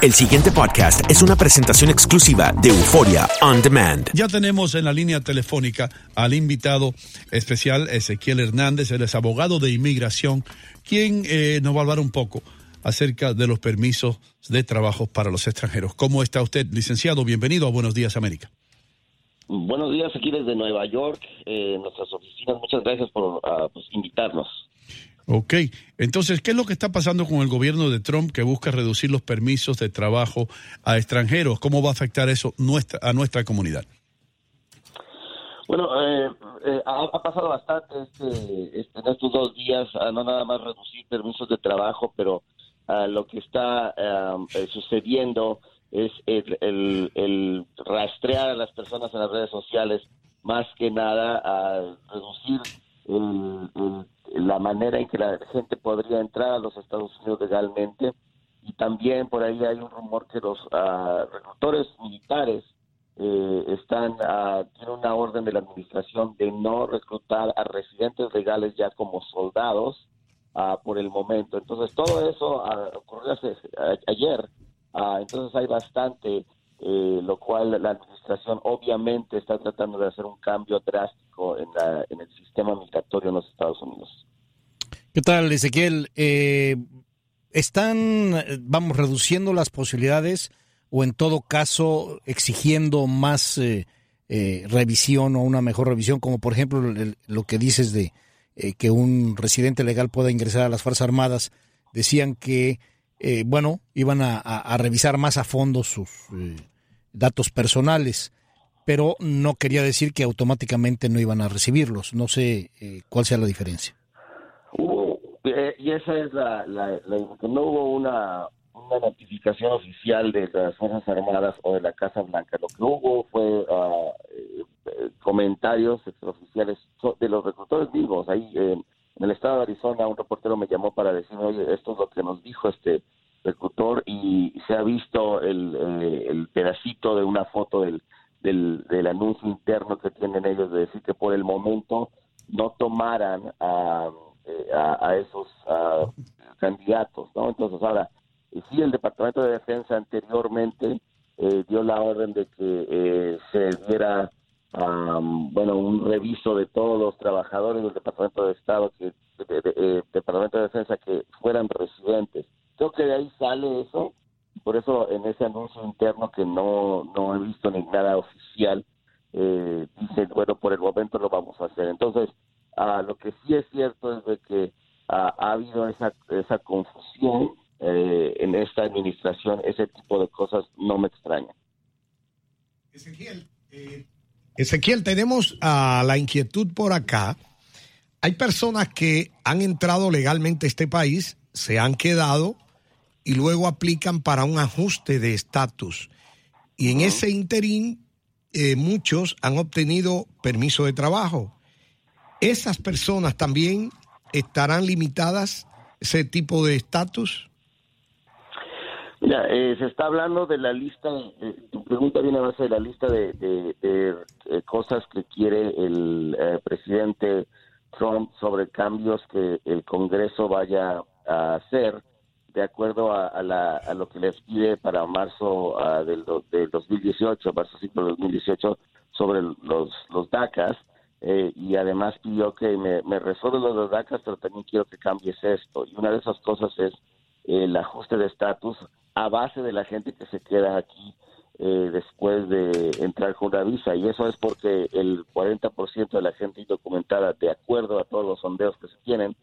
El siguiente podcast es una presentación exclusiva de Euforia On Demand. Ya tenemos en la línea telefónica al invitado especial Ezequiel Hernández, él es abogado de inmigración, quien eh, nos va a hablar un poco acerca de los permisos de trabajo para los extranjeros. ¿Cómo está usted, licenciado? Bienvenido a Buenos Días, América. Buenos días aquí desde Nueva York, eh, nuestras oficinas. Muchas gracias por uh, pues, invitarnos. Ok, entonces, ¿qué es lo que está pasando con el gobierno de Trump que busca reducir los permisos de trabajo a extranjeros? ¿Cómo va a afectar eso nuestra, a nuestra comunidad? Bueno, eh, eh, ha, pasado bastante este, este, en estos dos días, no nada más reducir permisos de trabajo, pero lo que está eh, sucediendo es el, el, rastrear a las personas en las redes sociales, más que nada a reducir manera en que la gente podría entrar a los Estados Unidos legalmente. Y también por ahí hay un rumor que los uh, militares eh, están uh, tienen una orden de la administración de no reclutar a residentes legales ya como soldados uh, por el momento. Entonces todo eso ocurrió ayer Ah, entonces hay bastante, eh, lo cual la administración obviamente está tratando de hacer un cambio drástico en, el sistema migratorio en los Estados Unidos. ¿Qué tal, Ezequiel? Eh, ¿Están, vamos, reduciendo las posibilidades o en todo caso exigiendo más eh, revisión o una mejor revisión, como por ejemplo lo que dices de que un residente legal pueda ingresar a las Fuerzas Armadas? Decían que eh, bueno, iban a, revisar más a fondo sus eh, datos personales, pero no quería decir que automáticamente no iban a recibirlos. No sé eh, cuál sea la diferencia. Hubo, y esa es la, no hubo una, notificación oficial de las Fuerzas Armadas o de la Casa Blanca. Lo que hubo fue ah, comentarios extraoficiales de los reclutadores vivos. Ahí en el estado de Arizona un reportero me llamó para decirme, oye, esto es lo que nos dijo este reclutor y se ha visto el, eh, pedacito de una foto del, del, anuncio interno que tienen ellos de decir que por el momento no tomaran a, eh, a, esos candidatos, ¿no? Entonces ahora, sí el Departamento de Defensa anteriormente eh, dio la orden de que se diera bueno, un reviso de todos los trabajadores del Departamento de Estado, que Departamento de Defensa que fueran residentes. Creo que de ahí sale eso, por eso en ese anuncio interno que no, no he visto ni nada oficial, eh, dice, bueno, por el momento lo vamos a hacer. Entonces, ah, lo que sí es cierto es de que ah, ha habido esa, esa confusión eh, en esta administración, ese tipo de cosas no me extraña. Ezequiel, eh, Ezequiel, tenemos a la inquietud por acá. Hay personas que han entrado legalmente a este país, se han quedado y luego aplican para un ajuste de estatus. Y en ese interín, eh, muchos han obtenido permiso de trabajo. ¿Esas personas también estarán limitadas ese tipo de estatus? Mira, eh, se está hablando de la lista, eh, tu pregunta viene a base de la lista de, cosas que quiere el presidente Trump sobre cambios que el Congreso vaya a hacer de acuerdo a, lo que les pide para marzo del, 2018, marzo 5 del 2018, sobre los, los DACAs. Eh, y además pidió que me, me resuelvan los DACAs, pero también quiero que cambies esto. Y una de esas cosas es el ajuste de estatus a base de la gente que se queda aquí eh, después de entrar con una visa. Y eso es porque el 40% de la gente indocumentada, de acuerdo a todos los sondeos que se tienen,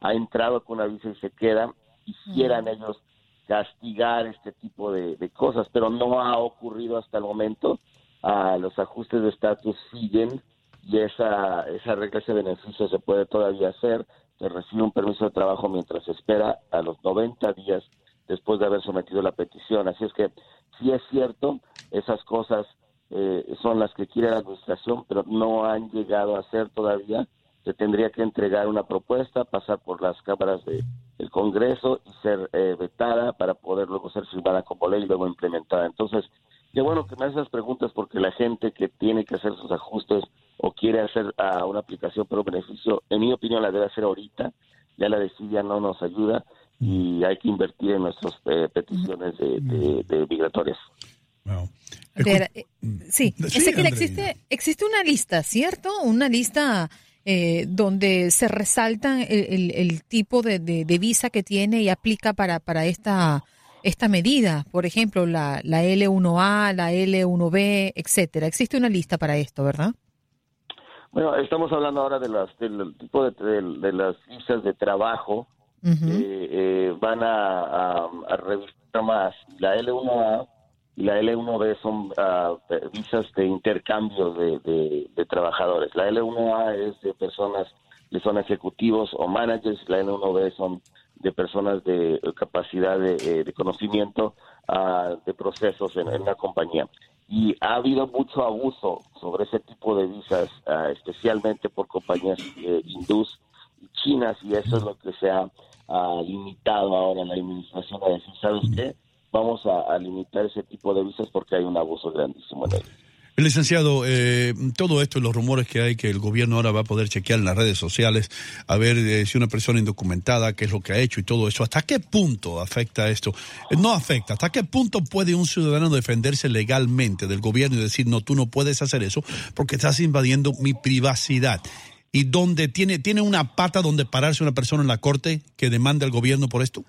ha entrado con una visa y se queda quisieran ellos castigar este tipo de, cosas, pero no ha ocurrido hasta el momento. Ah, los ajustes de estatus siguen y esa, esa regla, ese beneficio se puede todavía hacer. Se recibe un permiso de trabajo mientras espera a los 90 días después de haber sometido la petición. Así es que sí es cierto, esas cosas eh, son las que quiere la administración, pero no han llegado a ser todavía. Se tendría que entregar una propuesta, pasar por las cámaras de, el Congreso y ser eh, vetada para poder luego ser firmada como ley y luego implementada. Entonces, qué bueno que me haces esas preguntas porque la gente que tiene que hacer sus ajustes o quiere hacer una aplicación por beneficio, en mi opinión la debe hacer ahorita, ya la decía no nos ayuda, y hay que invertir en nuestras eh, peticiones de, de, de migratorias. Wow. Eh, sí, Sí, Ezequiel, Andreina. existe, existe una lista, ¿cierto? Una lista eh, donde se resaltan el, el- el tipo de, de- de visa que tiene y aplica para, para esta, esta medida. Por ejemplo, la, la L1A, la L1B, etcétera. Existe una lista para esto, ¿verdad? Bueno, estamos hablando ahora de las del tipo de, de- de las visas de trabajo Ujú. eh, eh, van a, a, a revisar más. La L1A y la L1B son ah, visas de intercambio de, de- de trabajadores. La L1A es de personas que son ejecutivos o managers, la L1B son de personas de capacidad de, eh, de conocimiento ah, de procesos en, en una compañía. Y ha habido mucho abuso sobre ese tipo de visas, ah, especialmente por compañías eh, hindús y chinas, y eso es lo que se ha limitado ahora en la administración a decir, ¿sabes qué? Vamos a, a limitar ese tipo de visas porque hay un abuso grandísimo en ellos. Licenciado, eh, todo esto y los rumores que hay que el gobierno ahora va a poder chequear en las redes sociales a ver eh, si una persona indocumentada, qué es lo que ha hecho y todo eso, ¿hasta qué punto afecta esto? Eh, no afecta, ¿hasta qué punto puede un ciudadano defenderse legalmente del gobierno y decir, no, tú no puedes hacer eso porque estás invadiendo mi privacidad? ¿Y donde tiene, tiene una pata donde pararse una persona en la corte que demande al gobierno por esto?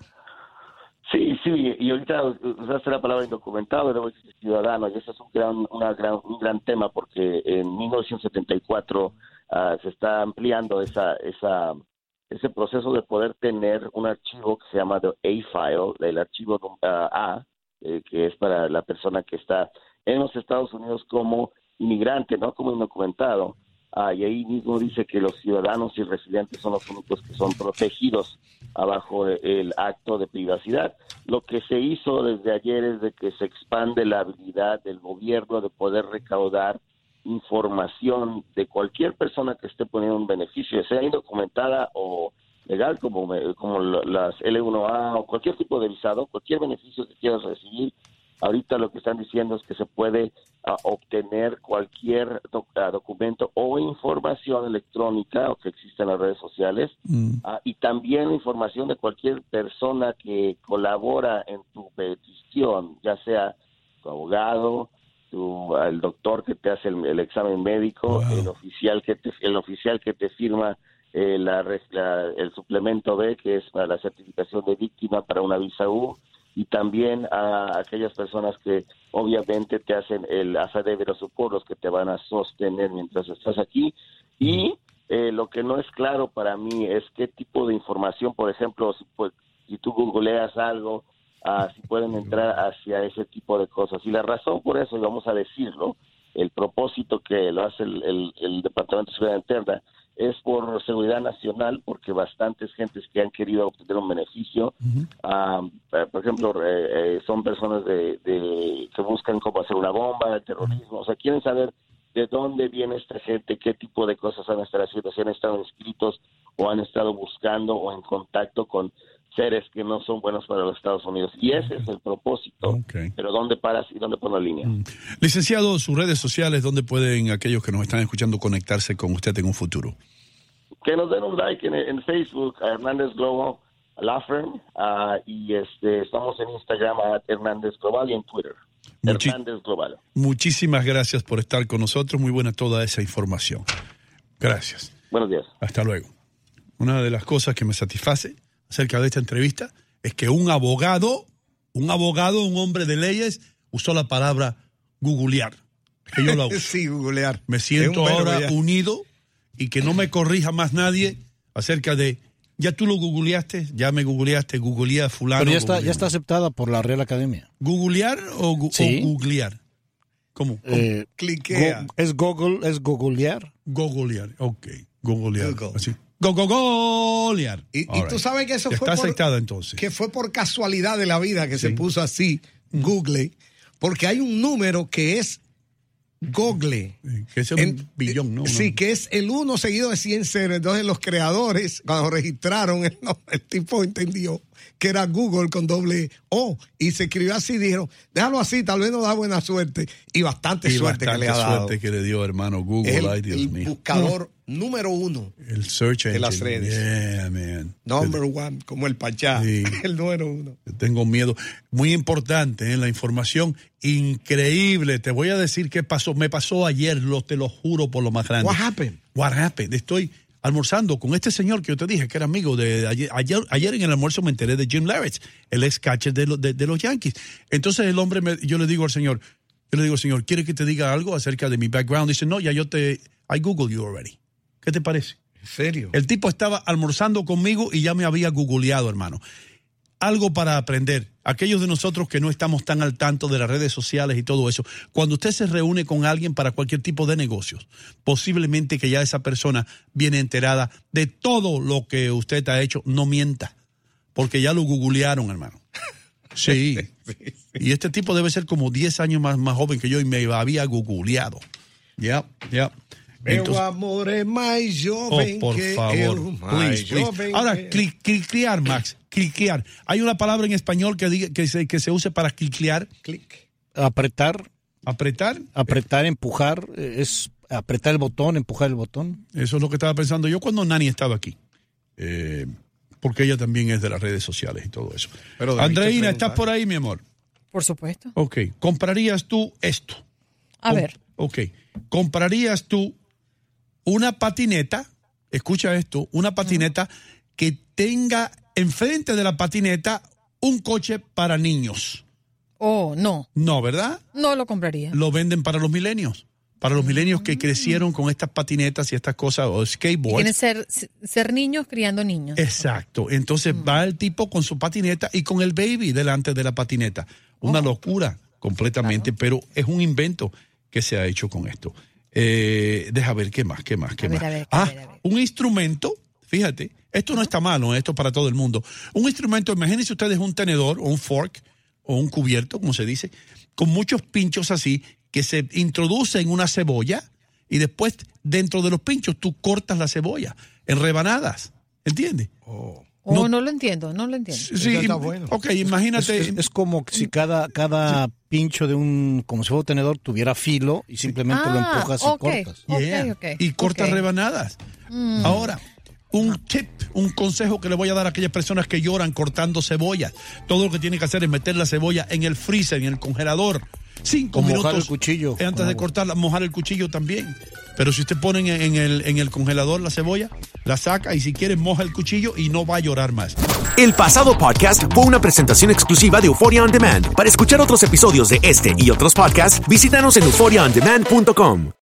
Sí, y ahorita usaste la palabra indocumentado, debo decir ciudadano, y eso es un gran, una gran, un gran tema porque en 1974 ah, se está ampliando esa, esa, ese proceso de poder tener un archivo que se llama A-File, el archivo ah, A, eh, que es para la persona que está en los Estados Unidos como inmigrante, no como indocumentado. Ah, y ahí mismo dice que los ciudadanos y residentes son los únicos que son protegidos abajo el acto de privacidad. Lo que se hizo desde ayer es de que se expande la habilidad del gobierno de poder recaudar información de cualquier persona que esté poniendo un beneficio, sea indocumentada o legal, como, como las L1A o cualquier tipo de visado, cualquier beneficio que quieras recibir. Ahorita lo que están diciendo es que se puede ah, obtener cualquier doc- ah, documento o información electrónica o que exista en las redes sociales Mm. Ah, y también información de cualquier persona que colabora en tu petición, ya sea tu abogado, tu, el doctor que te hace el, el examen médico, Wow. el oficial que te, el oficial que te firma eh, la res- la- el suplemento B, que es para la certificación de víctima para una visa U, y también a aquellas personas que obviamente te hacen el of support, los que te van a sostener mientras estás aquí, y eh, lo que no es claro para mí es qué tipo de información, por ejemplo, si, pues, si tú googleas algo, ah, si pueden entrar hacia ese tipo de cosas. Y la razón por eso, y vamos a decirlo, el propósito que lo hace el, el- el Departamento de Seguridad Interna es por seguridad nacional, porque bastantes gentes que han querido obtener un beneficio, eh, por ejemplo, eh, eh, son personas de, de- que buscan cómo hacer una bomba, el terrorismo, o sea, quieren saber de dónde viene esta gente, qué tipo de cosas han estado haciendo, si han estado inscritos o han estado buscando o en contacto con seres que no son buenos para los Estados Unidos. Y ese es el propósito. Pero ¿dónde paras y dónde pones la línea? Licenciado, sus redes sociales, ¿dónde pueden aquellos que nos están escuchando conectarse con usted en un futuro? Que nos den un like en, en Facebook, a Hernández Global Law Firm, ah, y este, estamos en Instagram a Hernández Global y en Twitter. Muchi- Hernández Global. Muchísimas gracias por estar con nosotros. Muy buena toda esa información. Gracias. Buenos días. Hasta luego. Una de las cosas que me satisface acerca de esta entrevista es que un abogado, un abogado, un hombre de leyes, usó la palabra googlear. Que yo la uso. Sí, googlear. Me siento ahora ya. unido y que no me corrija más nadie acerca de, ya tú lo googleaste, ya me googleaste, googleé a fulano. Pero ya está, googleé. ya está aceptada por la Real Academia. ¿Googlear o, gu- Sí. o googlear? ¿Cómo? Eh, Cliquea. go- es Google, es googlear. Googlear, ok. Googlear. Google. Así. Go, go. Y, tú sabes que eso fue por, entonces. que fue por casualidad de la vida que se puso así, Google, porque hay un número que es Google. Que es un En- billón, ¿no? Sí, que es el uno seguido de 100 ceros. Entonces los creadores, cuando registraron el tipo entendió que era Google con doble O. Y se escribió así, dijeron, déjalo así, tal vez nos da buena suerte. Y bastante Y suerte bastante que le ha dado. suerte que le dio, hermano, Google. El, Ay, Dios el mío. buscador número uno, El search de las engine. redes. Yeah, man. number one, como el Pachá, Sí. el número uno. Tengo miedo. Muy importante, ¿eh? la información increíble. Te voy a decir qué pasó. Me pasó ayer, lo, te lo juro por lo más grande. What happened? What happened? Estoy almorzando con este señor que yo te dije que era amigo de ayer. Ayer, ayer en el almuerzo me enteré de Jim Larrett, el ex catcher de, lo- de- de los Yankees. Entonces el hombre, me- yo le digo al señor, yo le digo, señor, ¿quiere que te diga algo acerca de mi background? Dice, no, ya yo te, I Google you already. ¿Qué te parece? ¿En serio? El tipo estaba almorzando conmigo y ya me había googleado, hermano. Algo para aprender. Aquellos de nosotros que no estamos tan al tanto de las redes sociales y todo eso, cuando usted se reúne con alguien para cualquier tipo de negocios, posiblemente que ya esa persona viene enterada de todo lo que usted ha hecho, no mienta, porque ya lo googlearon, hermano. Sí. Y este tipo debe ser como 10 años más, más joven que yo y me había googleado. Ya, ya. Entonces- amor es más Oh, joven por que favor. eu, más Please, please. Ahora, que- cli- cliquear, Max. Cliquear. Hay una palabra en español que, diga, que, se, que se use para cliquear. Clic. Apretar, Apretar. apretar, empujar, eh, es apretar el botón, empujar el botón. Eso es lo que estaba pensando yo cuando Nani estaba aquí. Eh, porque ella también es de las redes sociales y todo eso. Pero Andreina. ¿estás por ahí, mi amor? Por supuesto. Ok. ¿Comprarías tú esto? A Com- ver. Ok. ¿Comprarías tú una patineta? Escucha esto, una patineta que tenga enfrente de la patineta un coche para niños. Oh, no. No, ¿verdad? No lo compraría. Lo venden para los milenios. Para los milenios que crecieron con estas patinetas y estas cosas, o skateboards. Tiene ser, ser niños criando niños. Exacto. Entonces va el tipo con su patineta y con el baby delante de la patineta. Una locura completamente, pero es un invento que se ha hecho con esto. Eh, deja ver qué más, qué más, qué A ver, más. a ver, a ah, ver, a ver. un instrumento, fíjate, esto no está malo, esto para todo el mundo. Un instrumento, imagínense ustedes un tenedor o un fork o un cubierto, como se dice, con muchos pinchos así que se introduce en una cebolla y después dentro de los pinchos tú cortas la cebolla en rebanadas, ¿entiendes? Oh, no- no, lo entiendo, no lo entiendo. Sí, está bueno. Ok, imagínate. es- es como si cada, cada pincho de un, como si fuera un tenedor, tuviera filo y simplemente lo Ah, empujas y cortas. Yeah. ok, y cortas ok. Mm. rebanadas. Ahora, un tip, un consejo que le voy a dar a aquellas personas que lloran cortando cebollas. Todo lo que tiene que hacer es meter la cebolla en el freezer, en el congelador. Cinco O mojar minutos. el cuchillo Antes de cortarla, mojar el cuchillo también. Pero si usted pone en, en el, en el congelador la cebolla, la saca y si quiere moja el cuchillo y no va a llorar más. El pasado podcast fue una presentación exclusiva de Euphoria On Demand. Para escuchar otros episodios de este y otros podcasts, visítanos en euphoriaondemand.com.